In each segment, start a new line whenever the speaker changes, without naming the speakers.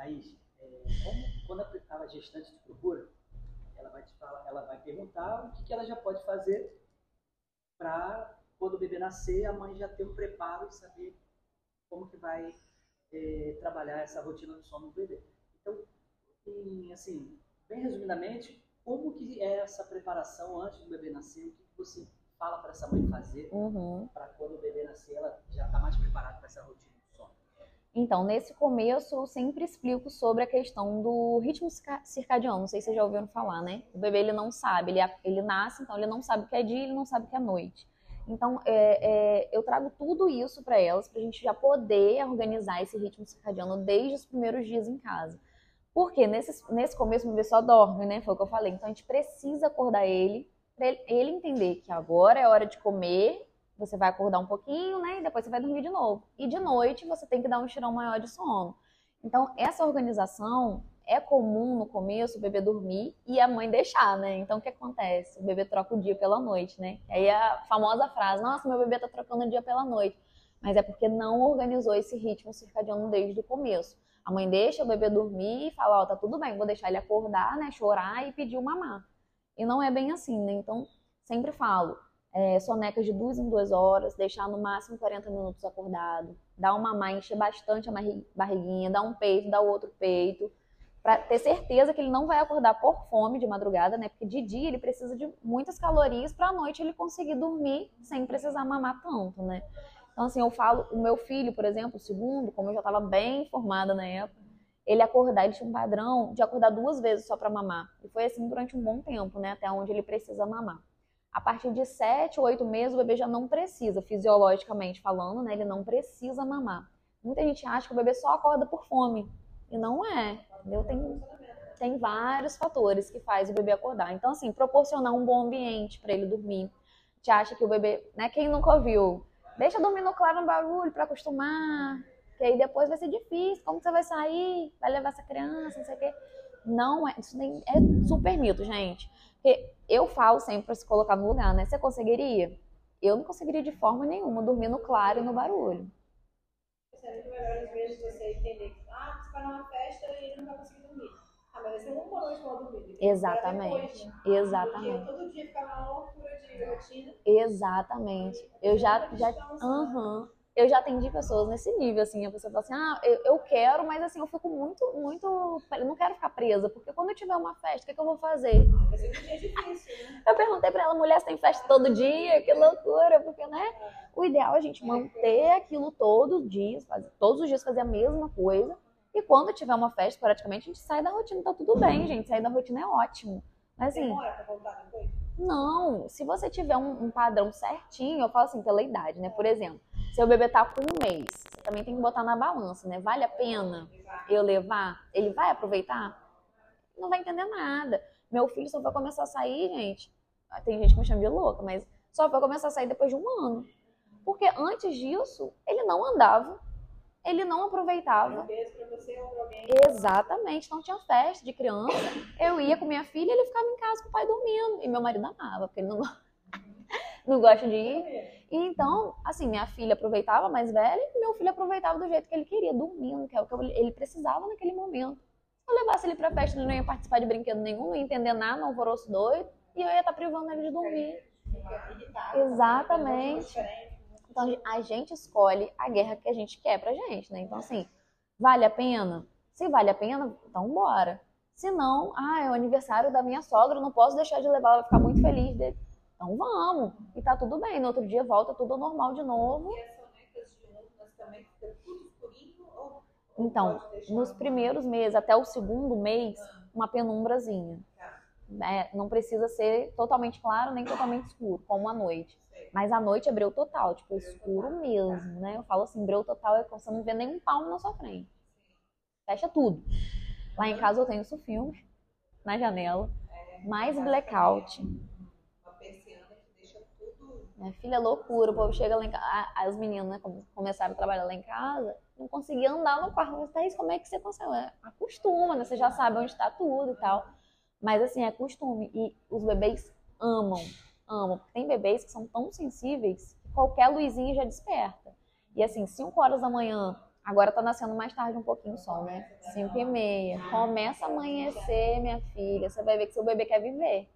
Thaís, é, como, quando a, a gestante te procura, ela vai, te falar, ela vai perguntar o que, que ela já pode fazer para, quando o bebê nascer, a mãe já ter um preparo e saber como que vai é, trabalhar essa rotina do sono do bebê. Então, em, assim, bem resumidamente, como que é essa preparação antes do bebê nascer? O que, que você fala para essa mãe fazer uhum. para quando o bebê nascer ela já está mais preparada para essa rotina?
Então, nesse começo, eu sempre explico sobre a questão do ritmo circadiano. Não sei se vocês já ouviram falar, né? O bebê ele não sabe, ele, ele nasce, então ele não sabe o que é dia, ele não sabe o que é noite. Então, é, é, eu trago tudo isso para elas, para a gente já poder organizar esse ritmo circadiano desde os primeiros dias em casa. Porque nesse, nesse começo o bebê só dorme, né? Foi o que eu falei. Então, a gente precisa acordar ele, para ele entender que agora é hora de comer, você vai acordar um pouquinho, né? E depois você vai dormir de novo. E de noite você tem que dar um tirão maior de sono. Então, essa organização é comum no começo o bebê dormir e a mãe deixar, né? Então o que acontece? O bebê troca o dia pela noite, né? Aí a famosa frase: "Nossa, meu bebê tá trocando o dia pela noite". Mas é porque não organizou esse ritmo circadiano desde o começo. A mãe deixa o bebê dormir e fala: "Ó, oh, tá tudo bem, vou deixar ele acordar, né, chorar e pedir o mamar". E não é bem assim, né? Então, sempre falo, é, soneca de duas em duas horas, deixar no máximo 40 minutos acordado, dar uma mamar, encher bastante a barriguinha, dar um peito, dar o outro peito, para ter certeza que ele não vai acordar por fome de madrugada, né? Porque de dia ele precisa de muitas calorias para noite ele conseguir dormir sem precisar mamar tanto, né? Então assim, eu falo, o meu filho, por exemplo, o segundo, como eu já estava bem informada na época, ele acordar, ele tinha um padrão de acordar duas vezes só para mamar. E foi assim durante um bom tempo, né? Até onde ele precisa mamar. A partir de sete ou oito meses, o bebê já não precisa, fisiologicamente falando, né? Ele não precisa mamar. Muita gente acha que o bebê só acorda por fome. E não é. Entendeu? Tem, tem vários fatores que faz o bebê acordar. Então, assim, proporcionar um bom ambiente para ele dormir. Te acha que o bebê, né? Quem nunca ouviu? Deixa dormir no claro no barulho para acostumar. Que aí depois vai ser difícil. Como você vai sair? Vai levar essa criança, não sei o quê. Não é, isso é super mito, gente. Porque eu falo sempre para se colocar no lugar, né? Você conseguiria? Eu não conseguiria de forma nenhuma dormir no claro e no barulho.
É muito melhor, às vezes, você entender vai numa festa e não vai conseguir dormir. Ah, mas vai ser uma noite pra dormir.
Exatamente.
Depois,
né? Exatamente.
Todo dia, todo dia ficar uma loucura de rotina.
Exatamente. Eu já. já uhum eu já atendi pessoas nesse nível, assim, a pessoa fala assim, ah, eu, eu quero, mas assim, eu fico muito, muito, eu não quero ficar presa, porque quando eu tiver uma festa, o que, que eu vou fazer?
É difícil, né?
Eu perguntei pra ela, mulher, você tem festa todo dia? Que loucura, porque, né, o ideal é a gente manter aquilo todos os dias, fazer, todos os dias fazer a mesma coisa, e quando tiver uma festa, praticamente, a gente sai da rotina, tá tudo bem, gente. Sair da rotina é ótimo. Mas assim.
Demora pra voltar depois?
Não, se você tiver um, um, padrão certinho, eu falo assim, pela idade, né? Por exemplo, se o bebê tá com um mês, você também tem que botar na balança, né? Vale a pena eu levar? Ele vai aproveitar? Não vai entender nada. Meu filho só vai começar a sair, gente. Tem gente que me chama de louca, mas só vai começar a sair depois de um ano. Porque antes disso, ele não andava, ele não aproveitava. Exatamente, não tinha festa de criança. Eu ia com minha filha e ele ficava em casa com o pai dormindo. E meu marido amava, porque ele não, não gosta de ir. E então, assim, minha filha aproveitava mais velha e meu filho aproveitava do jeito que ele queria, dormindo, que é o que ele precisava naquele momento. Se eu levasse ele pra festa, ele não ia participar de brinquedo nenhum, não ia entender nada, um alvoroço doido, e eu ia estar privando ele de dormir. Exatamente. Então a gente escolhe a guerra que a gente quer pra gente, né? Então, assim, vale a pena? Se vale a pena, então bora. Se não, ah, é o aniversário da minha sogra, não posso deixar de levar, ela vai ficar muito feliz. Dele. Então vamos. E tá tudo bem. No outro dia volta tudo normal de novo.
E as sonecas de também tudo escurinho? Ou
então, nos primeiros meses, até o segundo mês, uma penumbrazinha. Tá. É, não precisa ser totalmente claro nem totalmente escuro, como à noite. Mas à noite é breu total, tipo, escuro mesmo, né? Eu falo assim, breu total é quando você não vê nenhum palmo na sua frente. Fecha tudo. Lá em casa eu tenho isso filme na janela, mais blackout. Minha filha é loucura, o povo chega lá em casa, as meninas né, começaram a trabalhar lá em casa, não conseguia andar no quarto. Mas, Thaís, como é que você consegue? É, acostuma, né? Você já sabe onde está tudo e tal. Mas assim, é costume. E os bebês amam amam. Porque tem bebês que são tão sensíveis que qualquer luzinha já desperta. E assim, 5 horas da manhã, Agora tá nascendo mais tarde um pouquinho só, né? 5 e meia. Começa a amanhecer, minha filha. Você vai ver que seu bebê quer viver.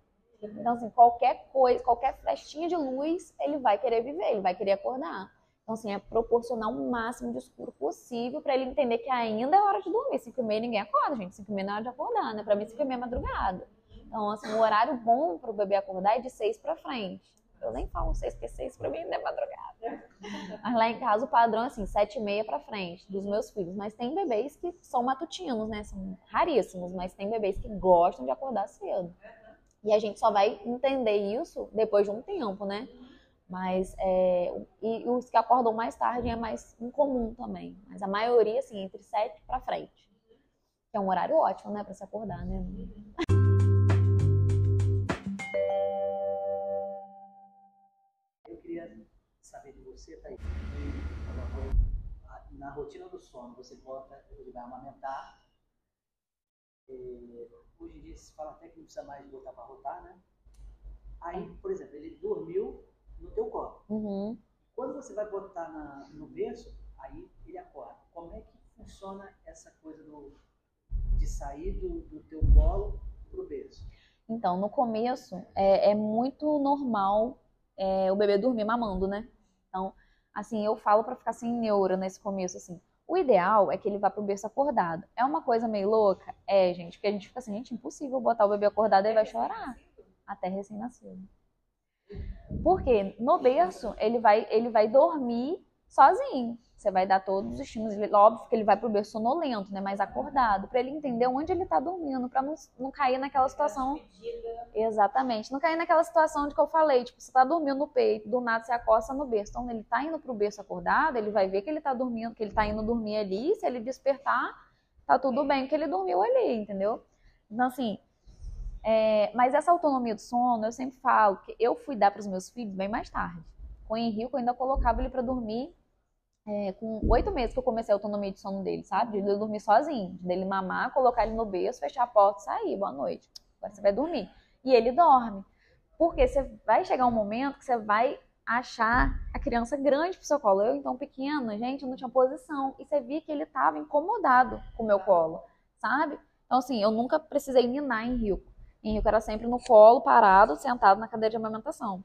Então, assim, qualquer coisa, qualquer frestinha de luz, ele vai querer viver, ele vai querer acordar. Então, assim, é proporcionar o máximo de escuro possível para ele entender que ainda é hora de dormir. 5 e meia ninguém acorda, gente. 5 e meia não é hora de acordar, né? Pra mim, 5 e meia é madrugada. Então, assim, o horário bom pro bebê acordar é de 6 pra frente. Eu nem falo 6, porque 6 pra mim ainda é madrugada. Mas lá em casa o padrão é assim, 7 e meia pra frente, dos meus filhos. Mas tem bebês que são matutinos, né? São raríssimos, mas tem bebês que gostam de acordar cedo. E a gente só vai entender isso depois de um tempo, né? Mas é, e os que acordam mais tarde é mais incomum também. Mas a maioria, assim, entre 7 pra frente. Que é um horário ótimo, né, pra se acordar, né?
Eu queria saber de você, na rotina do sono, você bota, ele vai amamentar. E, hoje em dia se fala até que não precisa mais botar para rotar, né? Aí, por exemplo, ele dormiu no teu colo.
Uhum.
Quando você vai botar na, no berço, aí ele acorda. Como é que funciona essa coisa do, de sair do, do teu colo pro berço?
Então, no começo, é, é muito normal é, o bebê dormir mamando, né? Então, assim, eu falo pra ficar sem neura nesse começo, assim. O ideal é que ele vá pro berço acordado. É uma coisa meio louca? É, gente, porque a gente fica assim, gente, impossível botar o bebê acordado, ele vai chorar. Até recém-nascido. Porque no berço, ele vai, ele vai dormir sozinho. Você vai dar todos os estímulos. Óbvio que ele vai pro berço sonolento, né? Mas acordado, pra ele entender onde ele tá dormindo, pra não, não cair naquela situação. Exatamente. Não cair naquela situação de que eu falei, tipo, você tá dormindo no peito, do nada você acosta no berço. Então, ele tá indo pro berço acordado, ele vai ver que ele tá dormindo, que ele tá indo dormir ali. Se ele despertar, tá tudo bem que ele dormiu ali, entendeu? Então, assim, é, mas essa autonomia do sono, eu sempre falo que eu fui dar pros meus filhos bem mais tarde. Com o Henrique, eu ainda colocava ele pra dormir é, com oito meses que eu comecei a autonomia de sono dele, sabe? De ele dormir sozinho, de ele mamar, colocar ele no berço, fechar a porta e sair, boa noite. Agora você vai dormir. E ele dorme. Porque você vai chegar um momento que você vai achar a criança grande pro seu colo. Eu, então, pequena, gente, eu não tinha posição. E você via que ele tava incomodado com o meu colo, sabe? Então, assim, eu nunca precisei minar Henrique. Henrique era sempre no colo, parado, sentado na cadeira de amamentação.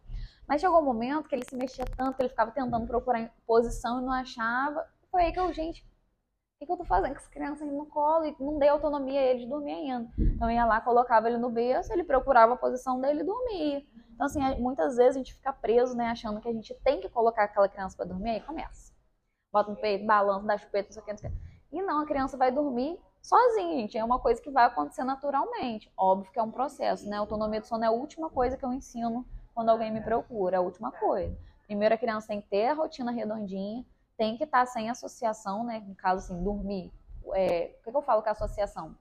Mas chegou um momento que ele se mexia tanto, que ele ficava tentando procurar posição e não achava. Foi aí que eu, gente, o que, que eu tô fazendo com essa criança aí no colo? E não dei autonomia a ele de dormir ainda. Então eu ia lá, colocava ele no berço, ele procurava a posição dele e dormia. Então, assim, muitas vezes a gente fica preso, né, achando que a gente tem que colocar aquela criança para dormir, aí começa. Bota no peito, balança, dá chupeta, não sei o que, não sei o que. E não, a criança vai dormir sozinha, gente. É uma coisa que vai acontecer naturalmente. Óbvio que é um processo, né? Autonomia do sono é a última coisa que eu ensino quando alguém me procura, a última coisa. Primeiro, a criança tem que ter a rotina redondinha, tem que estar sem associação, né? No caso, assim, dormir. É, o que, que eu falo com associação?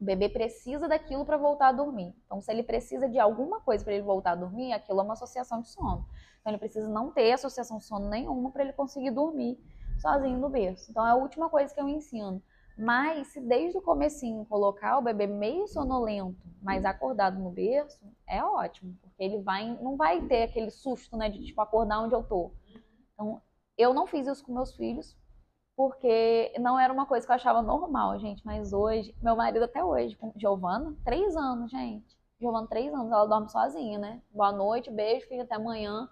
O bebê precisa daquilo para voltar a dormir. Então, se ele precisa de alguma coisa para ele voltar a dormir, aquilo é uma associação de sono. Então, ele precisa não ter associação de sono nenhuma para ele conseguir dormir sozinho no berço. Então, é a última coisa que eu ensino. Mas se desde o comecinho colocar o bebê meio sonolento, mas acordado no berço, é ótimo, porque ele vai, não vai ter aquele susto, né, de tipo acordar onde eu tô. Então, eu não fiz isso com meus filhos, porque não era uma coisa que eu achava normal, gente. Mas hoje, meu marido até hoje, com Giovana, três anos, gente. Giovana, três anos, ela dorme sozinha, né? Boa noite, beijo, filho, até amanhã.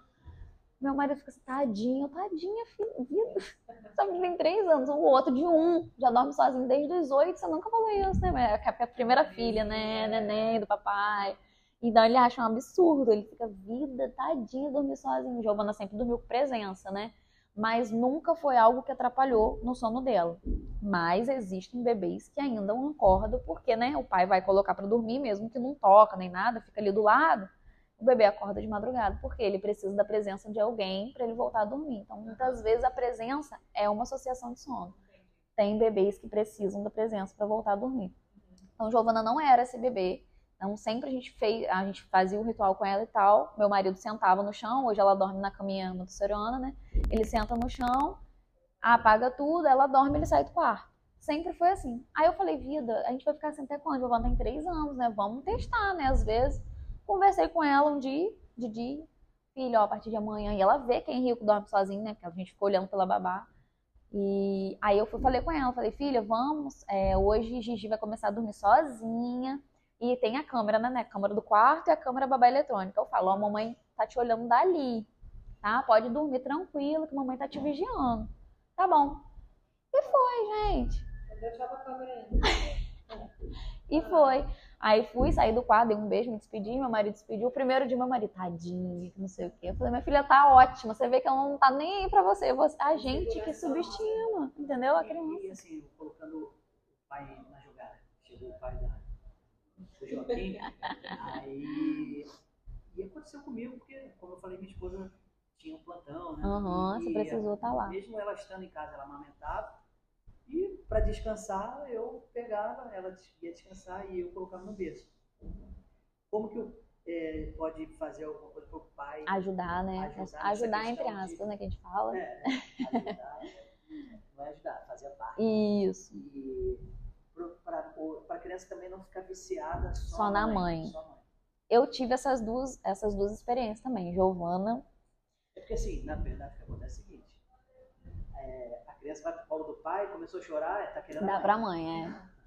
Meu marido fica assim, tadinho, tadinha, filho. Que tem três anos, o outro de um, já dorme sozinho desde os oito. Você nunca falou isso, né? É a primeira filha, né? Neném do papai. Então ele acha um absurdo, ele fica, vida, tadinho, dormir sozinho. Giovana sempre dormiu com presença, né? Mas nunca foi algo que atrapalhou no sono dela. Mas existem bebês que ainda não acordam porque, né, o pai vai colocar para dormir, mesmo que não toca nem nada, fica ali do lado. O bebê acorda de madrugada porque ele precisa da presença de alguém para ele voltar a dormir. Então, muitas vezes a presença é uma associação de sono. Tem bebês que precisam da presença para voltar a dormir. Então, Giovana não era esse bebê. Então, sempre a gente fez, a gente fazia o ritual com ela e tal. Meu marido sentava no chão, hoje ela dorme na caminha montessoriana, né? Ele senta no chão, apaga tudo, ela dorme, ele sai do quarto. Sempre foi assim. Aí eu falei, vida, a gente vai ficar assim até quando? Giovana tem três anos, né? Vamos testar, né? Às vezes. Conversei com ela um dia, de dia, filho, ó, a partir de amanhã. E ela vê que Henrique dorme sozinho, né? Porque a gente ficou olhando pela babá. E aí eu fui, falei com ela, falei, filha, vamos, é, hoje Gigi vai começar a dormir sozinha. E tem a câmera, né? A câmera do quarto e a câmera babá eletrônica. Eu falo, ó, a mamãe tá te olhando dali, tá? Pode dormir tranquilo que a mamãe tá te vigiando. Tá bom. E foi, gente. E foi. Aí fui, saí do quarto, dei um beijo, me despedi, meu marido despediu. O primeiro dia, meu marido, tadinho, não sei o quê. Eu falei, minha filha tá ótima, você vê que ela não tá nem aí pra você. você a gente que subestima, entendeu? A
E,
criança.
assim, colocando o pai na jogada. Chegou o pai da, do Joaquim. aí. E aconteceu comigo, porque, como eu falei, minha esposa tinha um plantão, né?
Aham,
E-
você precisou estar lá.
Mesmo ela estando em casa, ela amamentava. E para descansar, eu pegava, ela ia descansar e eu colocava no berço. Como que eu, eh, pode fazer alguma coisa para o pai?
Ajudar, né?
Ajudar
Ajudar, entre
questão de-
aspas, né? Que a gente fala.
É, ajudar, não é ajudar, fazer parte.
Isso.
E para a criança também não ficar viciada só,
Só na mãe.
Só mãe.
Eu tive essas duas, essas duas experiências também. Giovana,
É porque assim, na verdade, o que acontece é é, a criança vai pro colo do pai, começou a chorar, tá querendo a
dá
mãe.
pra mãe, é.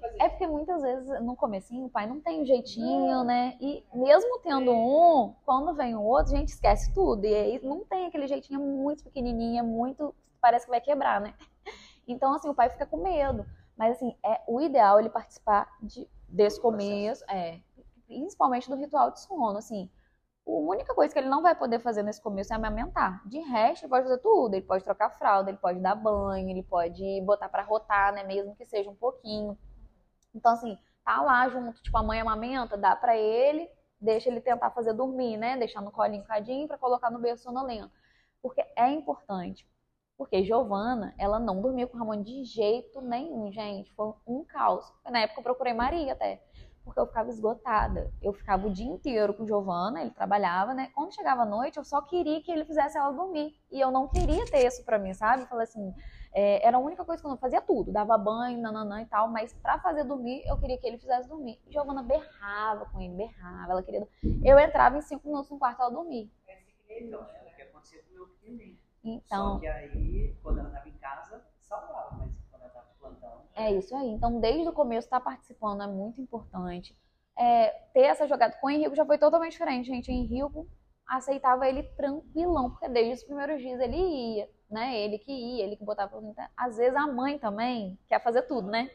Fazer.
É porque muitas vezes no comecinho o pai não tem um jeitinho, né? E mesmo tendo um, quando vem o outro, a gente esquece tudo. E aí não tem aquele jeitinho é muito pequenininho, é muito. Parece que vai quebrar, né? Então, assim, o pai fica com medo. Mas, assim, é o ideal ele participar de, desse começo, é. Principalmente do ritual de sono, assim. A única coisa que ele não vai poder fazer nesse começo é amamentar. De resto, ele pode fazer tudo. Ele pode trocar fralda, ele pode dar banho, ele pode botar pra rotar, né? Mesmo que seja um pouquinho. Então, assim, tá lá junto, tipo, a mãe amamenta, dá pra ele, deixa ele tentar fazer dormir, né? Deixar no colinho cadinho pra colocar no berço sonolento. Porque é importante. Porque Giovana, ela não dormiu com o Ramon de jeito nenhum, gente. Foi um caos. Na época eu procurei Maria até. Porque eu ficava esgotada. Eu ficava o dia inteiro com Giovana, ele trabalhava, né? Quando chegava a noite, eu só queria que ele fizesse ela dormir. E eu não queria ter isso pra mim, sabe? Eu falei assim, é, era a única coisa que eu não fazia tudo, dava banho, nananã e tal, mas pra fazer dormir, eu queria que ele fizesse dormir. E Giovana berrava com ele, berrava, ela queria. Eu entrava em cinco minutos no quarto ela dormia.
Então, é o que aconteceu com o meu pequenininho.
Então,
Só que aí, quando ela estava em casa, salvava, mas quando ela estava de plantão.
É isso aí. Então, desde o começo, estar participando é muito importante. É, ter essa jogada com o Henrique já foi totalmente diferente, gente. O Henrique aceitava ele tranquilão, porque desde os primeiros dias ele ia, né? Ele que ia, ele que botava. Às vezes a mãe também quer fazer tudo, né?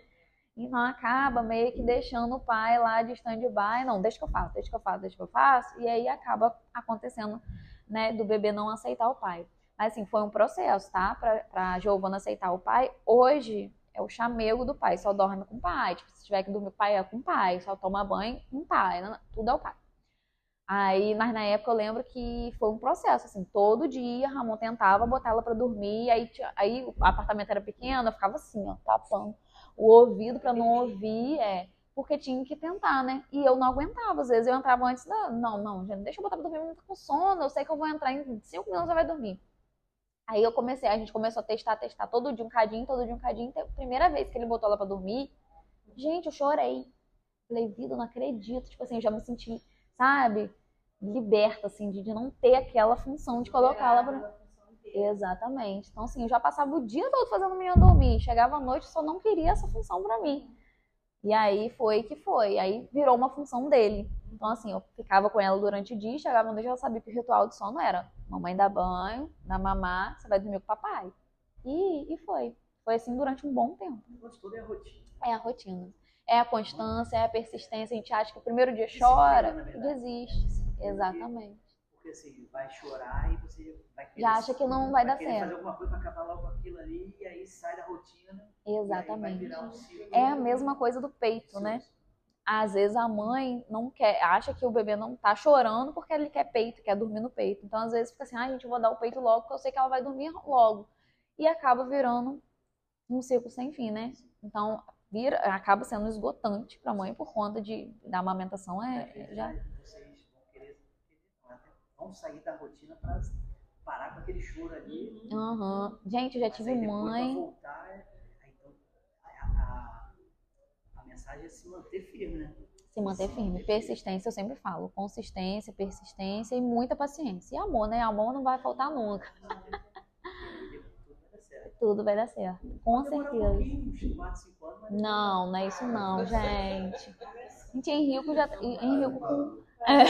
Então acaba meio que deixando o pai lá de stand-by. Não, deixa que eu faço, deixa que eu faço, deixa que eu faço. E aí acaba acontecendo, né, do bebê não aceitar o pai. Mas assim, foi um processo, tá? Pra, pra Giovana aceitar o pai. Hoje é o chamego do pai, só dorme com o pai. Tipo, se tiver que dormir com o pai, é com o pai. Só toma banho com o pai. não- Tudo é o pai. Aí, mas na época eu lembro que foi um processo, assim, todo dia Ramon tentava botar ela pra dormir, aí, aí o apartamento era pequeno, eu ficava assim, ó, tapando o ouvido pra não ouvir, é, porque tinha que tentar, né? E eu não aguentava, às vezes eu entrava antes da, não, não, deixa eu botar pra dormir, eu tô com sono, eu sei que eu vou entrar em cinco minutos ela vai dormir. Aí eu comecei, a gente começou a testar, testar, todo dia um cadinho, todo dia um cadinho, Então, primeira vez que ele botou ela pra dormir, gente, eu chorei. Falei, vida, não acredito, tipo assim, eu já me senti, sabe, liberta, assim, de, de não ter aquela função de colocar ela pra... Exatamente. Então, assim, eu já passava o dia todo fazendo o menino dormir. Chegava à noite, só não queria essa função pra mim. E aí foi que foi. Aí virou uma função dele. Então, assim, eu ficava com ela durante o dia, chegava à noite, ela sabia que o ritual de sono era mamãe dá banho, dá mamar, você vai dormir com o papai. E, e foi. Foi assim durante um bom tempo.
O negócio todo é a rotina.
É a rotina. É a constância, é a persistência. A gente acha que o primeiro dia
Disciplina,
chora e desiste. Exatamente.
Porque assim, vai chorar e você vai querer,
Já acha que não vai dar
querer
certo.
fazer alguma coisa pra acabar logo aquilo ali e aí sai da rotina. Vai
Exatamente.
virar um ciclo.
É a mesma coisa do peito, né? Às vezes a mãe não quer, acha que o bebê não tá chorando porque ele quer peito, quer dormir no peito. Então, às vezes fica assim, ah, gente, eu vou dar o peito logo porque eu sei que ela vai dormir logo. E acaba virando um ciclo sem fim, né? Então, vira, acaba sendo esgotante pra mãe por conta de da amamentação é,
vezes,
já
né, Vocês vão querer, vão sair da rotina pra parar com aquele choro ali.
Aham. Gente, eu já tive mãe.
Voltar, é- aí, então, a, a- a mensagem é se manter firme, né?
Se manter firme. Persistência, eu sempre falo. Consistência, persistência e muita paciência. E amor, né? Amor não vai faltar nunca.
Tudo
vai dar certo. Com certeza.
pouquinho, uns 4, 5 anos, mas
Não, não é isso não, gente. Gente, Henrico já. Henrico com. É.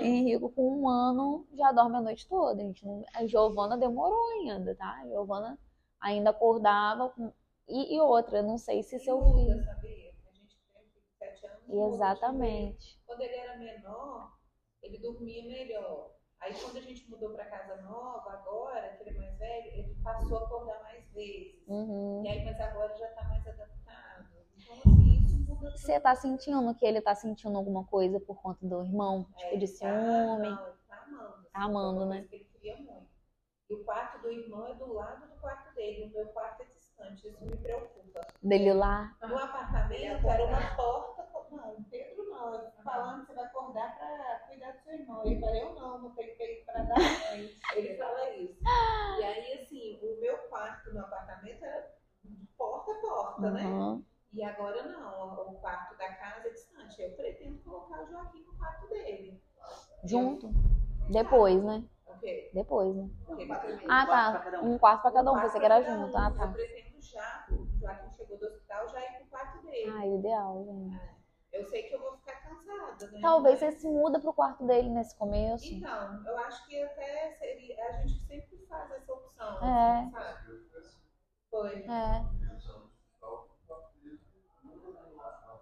Henrico com um ano já dorme a noite toda. gente. Não- A Giovana demorou ainda, tá? A Giovana ainda acordava com. E, e outra, não sei se seu
muda,
filho.
sabia? A gente tem um filho de 7 anos.
Exatamente.
Quando ele era menor, ele dormia melhor. Aí quando a gente mudou para casa nova, agora, que ele é mais velho, ele passou a acordar mais vezes.
Uhum.
E aí, mas agora já tá mais adaptado. Então, assim, isso muda tudo.
Você tá sentindo que ele tá sentindo alguma coisa por conta do irmão?
É,
Tipo de
tá-
ciúme?
Não, ele tá amando.
Tá amando, né?
que ele queria muito. E o quarto do irmão é do lado do quarto dele. O meu quarto é Isso me preocupa.
Dele lá?
No apartamento era uma porta. Não, Pedro não. Eu falando que você vai acordar pra cuidar do seu irmão. Ele falou, eu não, não tenho peito pra dar. Ele fala isso. E aí, assim, o meu quarto no apartamento era porta a porta, né?
Uhum.
E agora não. O quarto da casa é distante. Eu pretendo colocar o Joaquim no quarto dele.
Junto? Depois, né? Depois, né? Ah, tá.
um.
Quarto pra cada um. Pensei que era junto.
um.
Ah, tá.
Eu pretendo já, o Joaquim chegou do hospital, já ir pro quarto dele.
Ah, ideal, gente.
Eu sei que eu vou ficar cansada, né?
Talvez você se muda pro quarto dele nesse começo.
Então, eu acho que até seria. A gente sempre faz essa opção.
É.
assim, sabe? Foi.
É.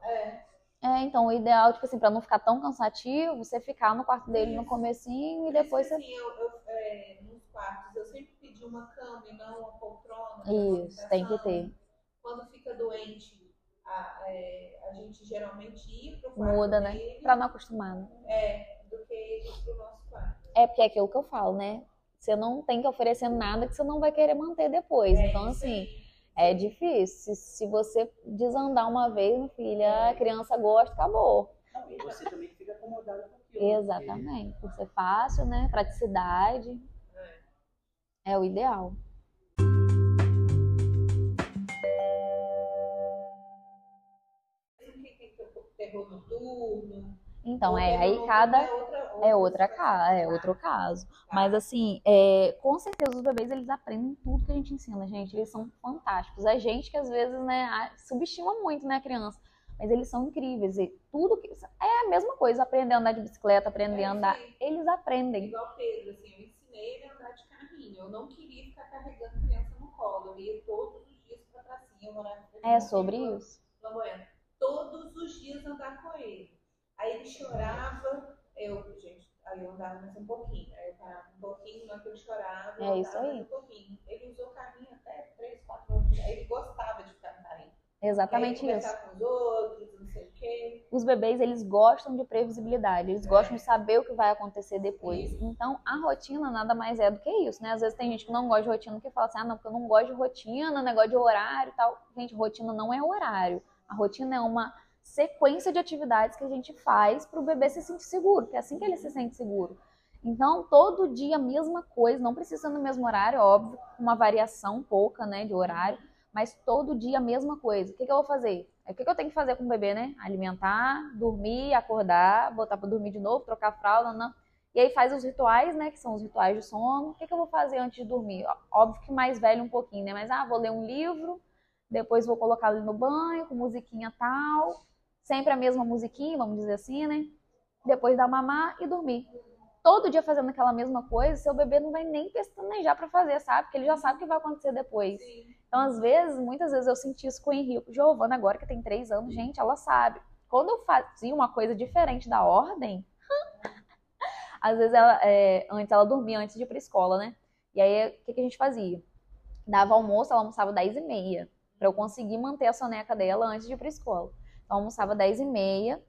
É.
É, então o ideal, tipo assim, pra não ficar tão cansativo, você ficar no quarto dele no
Isso.
comecinho e depois
isso,
você.
assim, eu, eu, é, nos quartos, eu sempre pedi uma cama e não uma poltrona. pra
Isso, tem que ter.
Quando fica doente, a, é, a gente geralmente ir pro quarto
Muda, né?
dele,
Pra não acostumar. né?
É, do que ir pro nosso quarto.
É porque é aquilo que eu falo, né? Você não tem que oferecer nada que você não vai querer manter depois.
É
então, assim,
aí.
é difícil. Se, se você desandar uma vez, minha filha, a criança gosta, acabou.
Não, e você também fica acomodado com aquilo. né?
Exatamente. Por ser fácil, né? Praticidade. É o ideal.
É terror noturno?
Então, é, aí cada.
É outra,
É outra ca... é
Tá.
outro caso.
Tá.
Mas assim, é, com certeza os bebês eles aprendem tudo que a gente ensina, gente. Eles são fantásticos. A gente que às vezes, né, subestima muito, né, a criança. Mas eles são incríveis. E tudo que. É a mesma coisa, aprender a andar de bicicleta, aprender
É
a
isso
andar. Eles aprendem.
Igual Pedro, assim, eu ensinei ele a Eu não queria ficar carregando criança no colo. Eu ia todos os dias pra pracinha. Eu morava
É sobre isso.
Flamboyante. Todos os dias andar com ele. Aí ele chorava, eu, gente, aí eu andava mais um pouquinho. Aí eu parava um pouquinho, na hora que ele chorava, eu
É isso aí.
um pouquinho. Ele usou carrinho até 3, 4 anos. Aí ele gostava de ficar no carrinho.
Exatamente
aí ele
isso.
com os outros, não sei o quê.
Os bebês, eles gostam de previsibilidade, eles gostam de saber o que vai acontecer depois.
Isso.
Então, a rotina nada mais é do que isso, né? Às vezes tem gente que não gosta de rotina, que fala assim, ah, não, porque eu não gosto de rotina, negócio de horário e tal. Gente, rotina não é horário. A rotina é uma sequência de atividades que a gente faz para o bebê se sentir seguro, que é assim que ele se sente seguro. Então, todo dia a mesma coisa, não precisa no mesmo horário, óbvio, uma variação pouca, né, de horário, mas todo dia a mesma coisa. O que, que eu vou fazer? É o que, que eu tenho que fazer com o bebê, né? Alimentar, dormir, acordar, botar para dormir de novo, trocar a fralda, não. E aí faz os rituais, né? Que são os rituais de sono. O que, que eu vou fazer antes de dormir? Óbvio que mais velho um pouquinho, né? Mas, ah, vou ler um livro, depois vou colocar ele no banho, com musiquinha tal. Sempre a mesma musiquinha, vamos dizer assim, né? Depois dar mamar e dormir. Todo dia fazendo aquela mesma coisa, seu bebê não vai nem pestanejar pra fazer, sabe? Porque ele já sabe o que vai acontecer depois.
Sim.
Então, às vezes, muitas vezes eu senti isso com o Henrique. Giovana, agora que tem três anos, gente, ela sabe. Quando eu fazia uma coisa diferente da ordem, às vezes ela, é, antes ela dormia antes de ir pra escola, né? E aí, o que, que a gente fazia? Dava almoço, ela almoçava 10 e meia, pra eu conseguir manter a soneca dela antes de ir pra escola. Então, almoçava 10 e meia.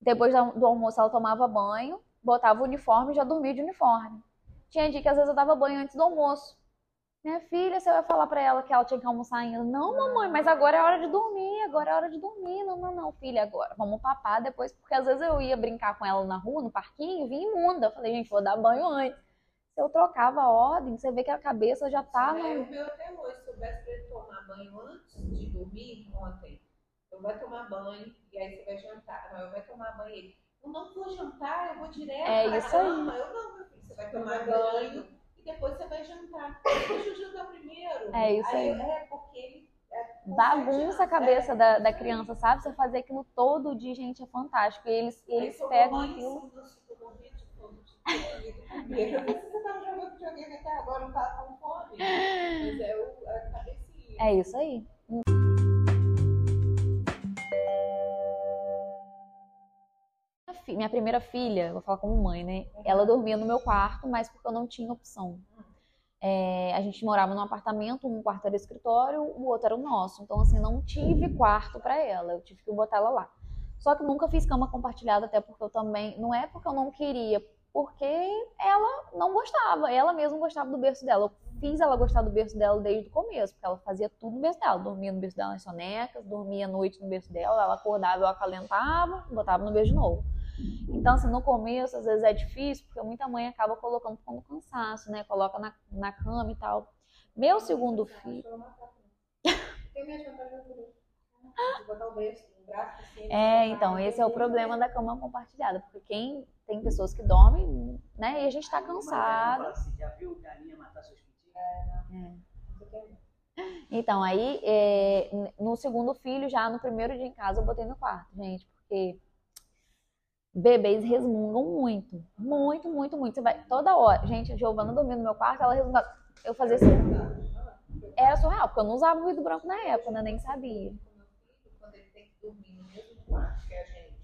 Depois do almoço, ela tomava banho, botava o uniforme e já dormia de uniforme. Tinha dia que às vezes eu dava banho antes do almoço. Minha filha, você vai falar pra ela que ela tinha que almoçar ainda? Não, mamãe, mas agora é hora de dormir, agora é hora de dormir. Não, não, não, filha, agora vamos papar depois, porque às vezes eu ia brincar com ela na rua, no parquinho, e vinha imunda. Eu falei, gente, vou dar banho antes. Se eu trocava a ordem, você vê que a cabeça já tá
É,
no.
o meu até hoje, se eu ele tomar banho antes de dormir, ontem, eu vai tomar banho e aí você vai jantar. Não, eu vai tomar banho ele. Eu não vou jantar, eu vou direto
É
pra
isso
cama. Eu não, meu filho, você vai tomar banho e depois você vai jantar. Deixa o jantar primeiro.
É isso aí.
É, porque ele. É,
Bagunça a cabeça
anos,
da,
é,
da
aí.
criança, sabe? Você fazer aquilo todo dia, gente, é fantástico. E eles, e
Aí
eles pegam aquilo.
que eu. Eu pensei, você tava jogando videogame até agora, não tava com fome. Mas é o, a cabecinha.
É isso aí. Minha primeira filha, vou falar como mãe, né? Ela dormia no meu quarto, mas porque eu não tinha opção. É, a gente morava num apartamento, um quarto era escritório, o outro era o nosso. Então, assim, não tive quarto pra ela, eu tive que botar ela lá. Só que nunca fiz cama compartilhada, até porque eu também. Não é porque eu não queria, porque ela não gostava. Ela mesma gostava do berço dela. Eu fiz ela gostar do berço dela desde o começo, porque ela fazia tudo no berço dela. Dormia no berço dela nas sonecas, dormia à noite no berço dela, ela acordava, eu acalentava, botava no berço de novo. Então, assim, no começo, às vezes é difícil, porque muita mãe acaba colocando do cansaço, né? Coloca na, na cama e tal. Meu segundo filho.
Braço assim.
É, então, esse é o problema da cama compartilhada, porque quem tem pessoas que dormem, né? E a gente tá
mulher
cansado.
fala já viu galinha matar seus pintinhos?
Então, aí, é, no segundo filho, já no primeiro dia em casa, eu botei no quarto, gente, porque bebês resmungam muito. Muito, muito, muito. Você vai toda hora. Gente, a Giovana dormia no meu quarto, ela resmungava. Eu fazia assim. Era surreal, porque eu não usava o vidro branco na época, né? Nem sabia.
Quando ele tem que dormir no mesmo quarto que a gente.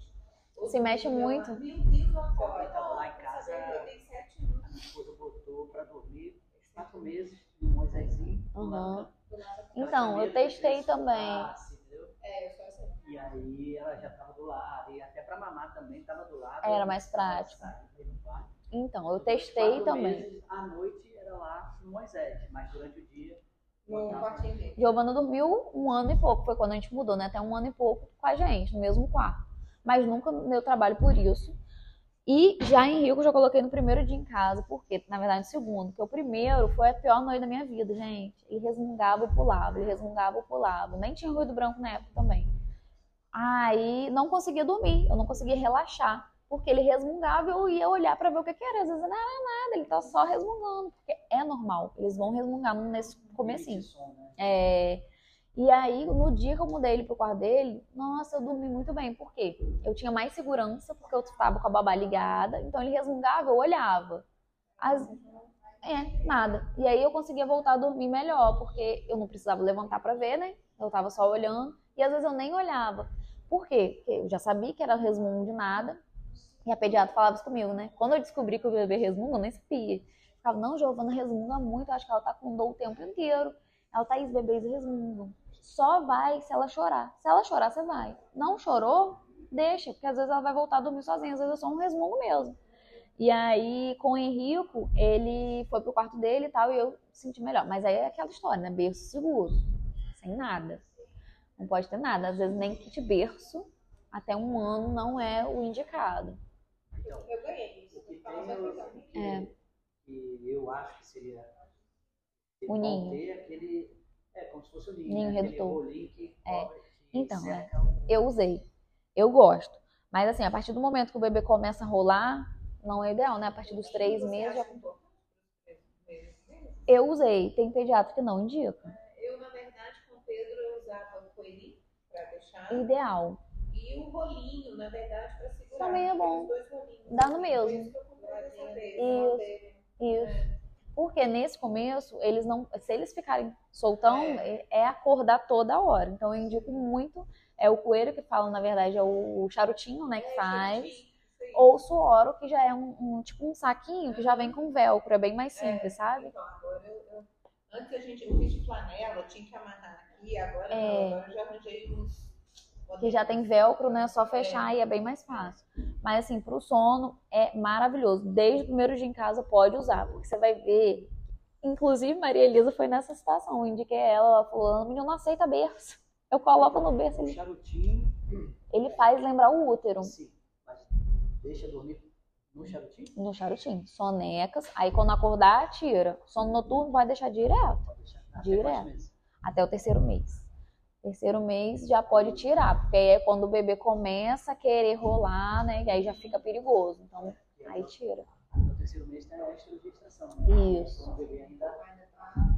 Se mexe
Meu
muito.
Deus, eu acordo.
Eu tava lá em
pra
casa-
saber, Eu tenho sete anos.
A minha esposa botou pra dormir quatro meses no Moisésinho. do
Uhum. Então, eu testei também.
soltasse, entendeu?
É, eu sou assim.
E aí ela já tava do lado, e até pra mamar também tava do lado.
Era mais prático. Então, eu testei também.
meses, à noite era lá no Moisés, mas durante o dia.
No
botava-
quartinho dele.
Giovana dormiu um ano e pouco, foi quando a gente mudou, né? Até um ano e pouco com a gente, no mesmo quarto. Mas nunca deu trabalho por isso. E já em Rio, eu já coloquei no primeiro dia em casa, porque, na verdade, no segundo, porque o primeiro foi a pior noite da minha vida, gente. Ele resmungava e pulava, ele resmungava e pulava. Nem tinha ruído branco na época também. Aí não conseguia dormir, eu não conseguia relaxar, porque ele resmungava e eu ia olhar pra ver o que, que era. Às vezes não era nada, ele tá só resmungando, porque é normal, eles vão resmungar nesse comecinho.
né?
É, e aí, no dia que eu mudei ele pro quarto dele, nossa, eu dormi muito bem. Por quê? Eu tinha mais segurança, porque eu tava com a babá ligada, então ele resmungava, eu olhava. As- É, nada. E aí eu conseguia voltar a dormir melhor, porque eu não precisava levantar pra ver, né? Eu tava só olhando, e às vezes eu nem olhava. Por quê? Porque eu já sabia que era resmungo de nada, e a pediatra falava isso comigo, né? Quando eu descobri que o bebê resmunga, eu nem sabia. Eu Ficava, não, Giovana resmunga muito, acho que ela tá com dor o tempo inteiro. Ela, Thaís, bebês resmungam. Só vai se ela chorar. Se ela chorar, você vai. Não chorou, deixa, porque às vezes ela vai voltar a dormir sozinha, às vezes é só um resmungo mesmo. E aí, com o Henrico, ele foi pro quarto dele e tal, e eu senti melhor. Mas aí é aquela história, né? Berço seguro, sem nada. Não pode ter nada. Às vezes nem kit berço, até um ano não é o indicado.
Então,
Eu ganhei isso.
o que
É.
que eu acho que seria
O ninho.
ter aquele é como se fosse o ninho,
Ninho
né?
redutor.
que
É.
cobre, que
Então,
cerca o-
Eu usei. Eu gosto. Mas assim, a partir do momento que o bebê começa a rolar, não é ideal, né? A partir dos três meses. já-? Eu usei. Tem pediatra que não indica.
Eu, na verdade, com o Pedro, eu usava o coelhinho pra deixar.
Ideal.
E o rolinho, na verdade, pra segurar.
Também é bom. Dá no mesmo.
isso
Isso. Isso. Porque nesse começo, eles não. Se eles ficarem soltão, é, é acordar toda hora. Então eu indico muito. É o coelho que fala, na verdade, é o charutinho, né, que
É,
faz.
gente.
Ou o suoro, que já é um, um- tipo um saquinho que já vem com velcro, é bem mais simples, sabe?
Então, agora eu, eu- Antes a gente, eu fiz de flanela, eu tinha que amarrar aqui, agora
É.
não, agora eu já arranjei uns.
Que já tem velcro, né? É só fechar e é bem mais fácil. Mas assim, pro sono é maravilhoso. Desde o primeiro dia em casa pode usar, porque você vai ver. Inclusive, Maria Elisa foi nessa situação. Eu indiquei ela, ela falou: o menino não aceita berço. Eu coloco no berço,
o
ele,
charutinho
ele faz lembrar o útero
sim, mas deixa dormir no charutinho
no charutinho. Sonecas, aí quando acordar, tira. Sono noturno vai deixar direto.
pode deixar até
Direto. até o terceiro mês. Terceiro mês já pode tirar, porque aí é quando o bebê começa a querer rolar, né? E aí já fica perigoso. Então, aí tira.
até o terceiro mês tem a extra-gestação. Né?
Isso.
O bebê ainda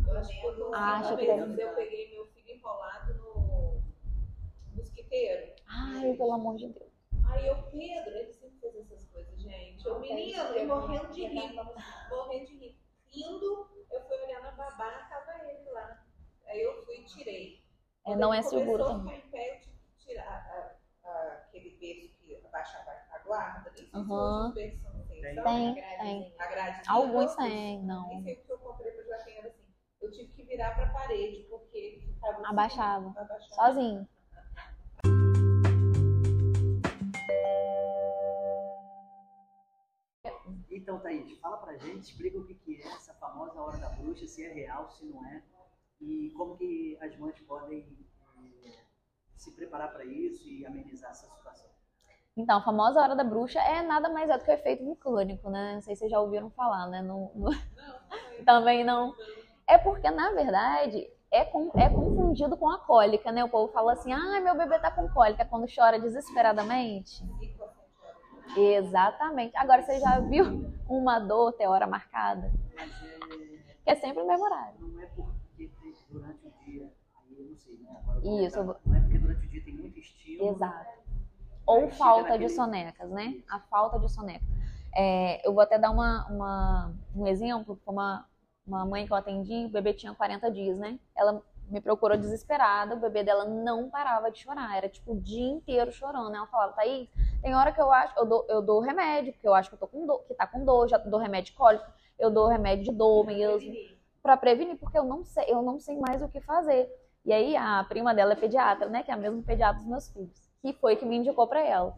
Eu acho que eu meses,
deve-
eu peguei meu filho enrolado no mosquiteiro.
Ai, pelo amor de Deus.
Aí eu, Pedro, ele sempre fez essas coisas, gente. O menino, eu morrendo de rir, morrendo de rir. Indo, eu fui olhar na babá, tava ele lá. Aí eu fui e tirei.
É, não é seguro
começou a
também.
tive que tirar a- a- aquele berço que abaixava a guarda. Nem sei se hoje são assim,
Tem.
sabe?
Tem,
A
tem.
A gradezinha,
Alguns têm, não.
Nem sei o que eu comprei pra Joaquim era assim. Eu tive que virar pra parede, porque ele ficava assim,
Abaixava.
abaixava.
Sozinho.
Então, Thaís, fala pra gente, explica o que, que é essa famosa hora da bruxa, se é real, se não é, como que as mães podem eh, se preparar para isso e amenizar essa situação.
Então, a famosa hora da bruxa é nada mais é do que o efeito vulcânico, né? Não sei se vocês já ouviram falar, né? No- no- Também não. É porque, na verdade, é, com- é confundido com a cólica, né? O povo fala assim, ah, meu bebê tá com cólica, quando chora desesperadamente. Exatamente. Agora, você já viu uma dor ter hora marcada?
É,
Que é sempre horário.
não é porque tem, durante o dia, sei, né? Agora, vou
Isso.
Não é porque durante o dia tem muito estímulo.
Exato. Ou falta de
naquele-
sonecas, né? A falta de soneca. É, eu vou até dar uma, uma- um exemplo. Uma, uma mãe que eu atendi, o bebê tinha 40 dias, né? Ela me procurou desesperada, o bebê dela não parava de chorar. Era tipo o dia inteiro chorando. Ela falava, Thaís, tem hora que eu acho, eu dou, eu dou remédio, porque eu acho que eu tô com dor, que tá com dor, já dou remédio cólico, eu dou remédio de dor mesmo para prevenir, porque eu não sei, eu não sei mais o que fazer. E aí a prima dela é pediatra, né, que é a mesma pediatra dos meus filhos, que foi que me indicou para ela.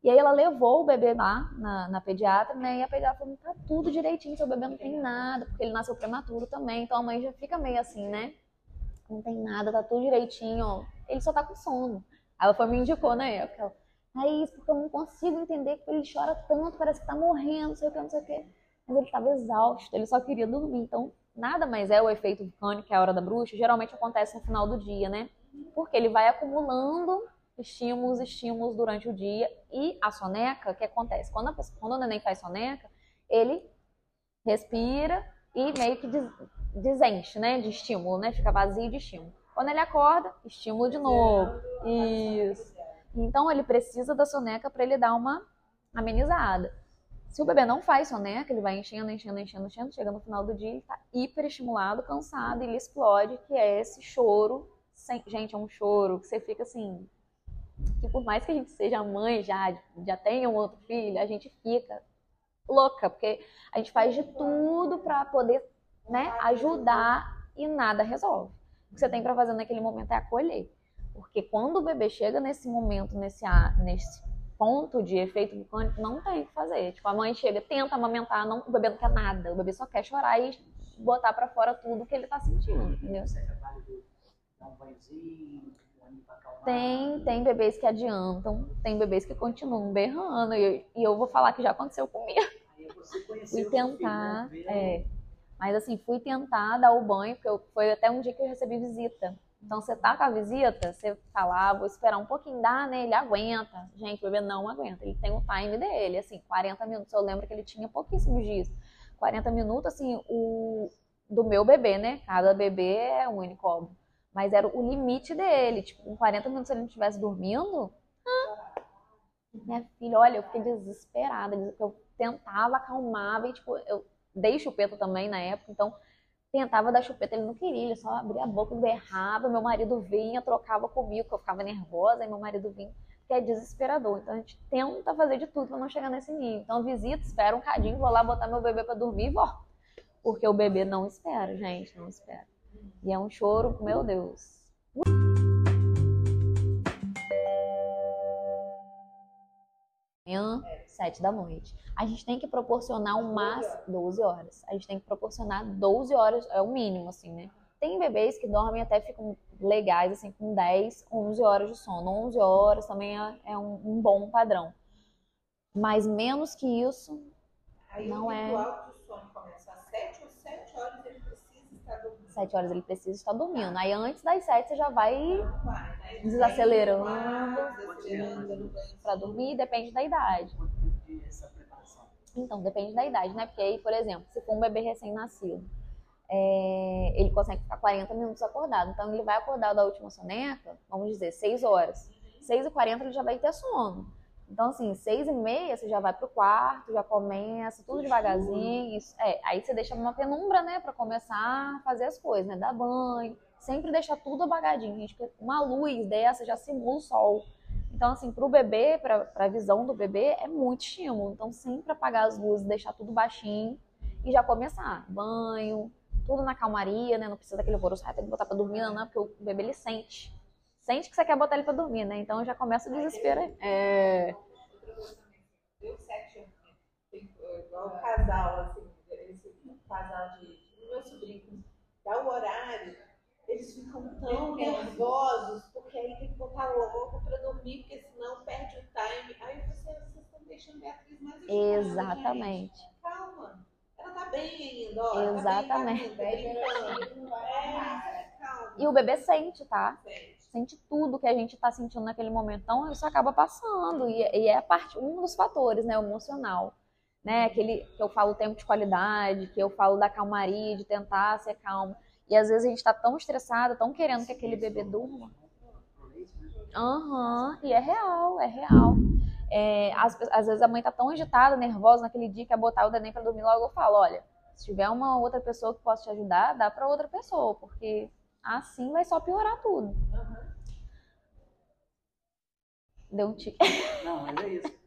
E aí ela levou o bebê lá na, na pediatra, né, e a pediatra falou, tá tudo direitinho, seu bebê não tem nada, porque ele nasceu prematuro também, então a mãe já fica meio assim, né, não tem nada, tá tudo direitinho, ele só tá com sono. Aí ela foi me indicou na época, ela, Thaís, porque eu não consigo entender que ele chora tanto, parece que tá morrendo, não sei o que, não sei o que. Mas ele estava exausto, ele só queria dormir. Então, nada mais é o efeito vulcânico, que é a hora da bruxa, geralmente acontece no final do dia, né? Porque ele vai acumulando estímulos, estímulos durante o dia. E a soneca, o que acontece? Quando, pessoa, quando o neném faz soneca, ele respira e meio que des, desenche, né? De estímulo, né? Fica vazio de estímulo. Quando ele acorda, estímulo de novo. Isso. Então ele precisa da soneca para ele dar uma amenizada. Se o bebê não faz soneca, ele vai enchendo, enchendo, enchendo, enchendo, chega no final do dia, ele tá hiperestimulado, cansado, e ele explode, que é esse choro. Sem... Gente, é um choro que você fica assim. Que por mais que a gente seja mãe já, já tenha um outro filho, a gente fica louca, porque a gente faz de tudo para poder né, ajudar e nada resolve. O que você tem para fazer naquele momento é acolher. Porque quando o bebê chega nesse momento, nesse, nesse ponto de efeito vulcânico, não tem o que fazer. Tipo, a mãe chega, tenta amamentar, não, o bebê não quer nada. O bebê só quer chorar e botar para fora tudo que ele tá sentindo, entendeu?
Um um aninho pra acalmar.
Tem, tem bebês que adiantam, tem bebês que continuam berrando, e, e eu vou falar que já aconteceu comigo. Fui tentar,
né?
É. Mas assim, fui tentar dar o banho, porque eu- foi até um dia que eu recebi visita. Então você tá com a visita, você tá lá, vou esperar um pouquinho, dá, né? Ele aguenta. Gente, o bebê não aguenta. Ele tem o time dele, assim, 40 minutos. Eu lembro que ele tinha pouquíssimos dias. 40 minutos, assim, o do meu bebê, né? Cada bebê é um único, óbvio. Mas era o limite dele. Tipo, com 40 minutos, se ele não estivesse dormindo. ah, minha filha, olha, eu fiquei desesperada. Eu tentava, acalmava e, tipo, eu dei chupeta também na época, então tentava dar chupeta, ele não queria, ele só abria a boca, berrava, meu marido vinha, trocava comigo, que eu ficava nervosa, e meu marido vinha, que é desesperador. Então a gente tenta fazer de tudo para não chegar nesse nível. Então visita, espera um cadinho, vou lá botar meu bebê para dormir e volto. Porque o bebê não espera, gente, não espera. E é um choro, meu Deus. Manhã, sete da noite. A gente tem que proporcionar o máximo 12 horas. A gente tem que proporcionar 12 horas, é o mínimo, assim, né? Tem bebês que dormem até ficam legais, assim, com 10, 11 horas de sono. 11 horas também é, é um, um bom padrão. Mas menos que isso,
Aí
Não
o
é.
de sono começa às 7 ou 7 horas ele precisa estar dormindo.
7 horas ele precisa estar dormindo. Aí antes das 7 você já vai
Vai, né?
Desacelerando.
Desacelerando
para dormir, depende da idade.
Essa preparação?
Então, depende da idade, né? Porque aí, por exemplo, se for um bebê recém-nascido, é, ele consegue ficar 40 minutos acordado. Então, ele vai acordar da última soneca, vamos dizer, 6 horas. 6 e 40 ele já vai ter sono. Então, assim, 6 e meia você já vai pro quarto, já começa, tudo devagarzinho. Isso, é, aí você deixa numa penumbra, né, pra começar a fazer as coisas, né? Dar banho. Sempre deixar tudo apagadinho, gente, porque uma luz dessa já simula o sol. Então, assim, pro bebê, pra, pra visão do bebê, é muito estímulo. Então, sempre apagar as luzes, deixar tudo baixinho e já começar. Banho, tudo na calmaria, né? Não precisa daquele alvoroço, ah, tem que botar pra dormir, não, porque o bebê ele sente. Sente que você quer botar ele pra dormir, né? Então já começa o desespero. É...
Deu sete anos, igual o casal, assim, esse casal de meus sobrinhos, dá o horário, eles ficam tão nervosos, aí tem que botar logo pra dormir, porque senão perde o time. Aí você, vocês estão deixando a Beatriz mais agitada,
Exatamente.
gente. Calma. Ela tá bem ainda, ó.
Exatamente.
Tá bem, tá. É, calma.
E o bebê sente, tá?
Gente.
Sente tudo que a gente tá sentindo naquele momento. Então, isso acaba passando. E, e é parte, um dos fatores, né? O emocional. Né? Aquele que eu falo tempo de qualidade, que eu falo da calmaria, de tentar ser calmo. E às vezes a gente tá tão estressado, tão querendo que aquele bebê durma. Aham, e é real, é real. É, às, às vezes a mãe tá tão agitada, nervosa naquele dia que quer botar o neném pra dormir, logo eu falo, olha, se tiver uma outra pessoa que possa te ajudar, dá pra outra pessoa, porque assim vai só piorar tudo. Deu um tique.
Não, mas é isso.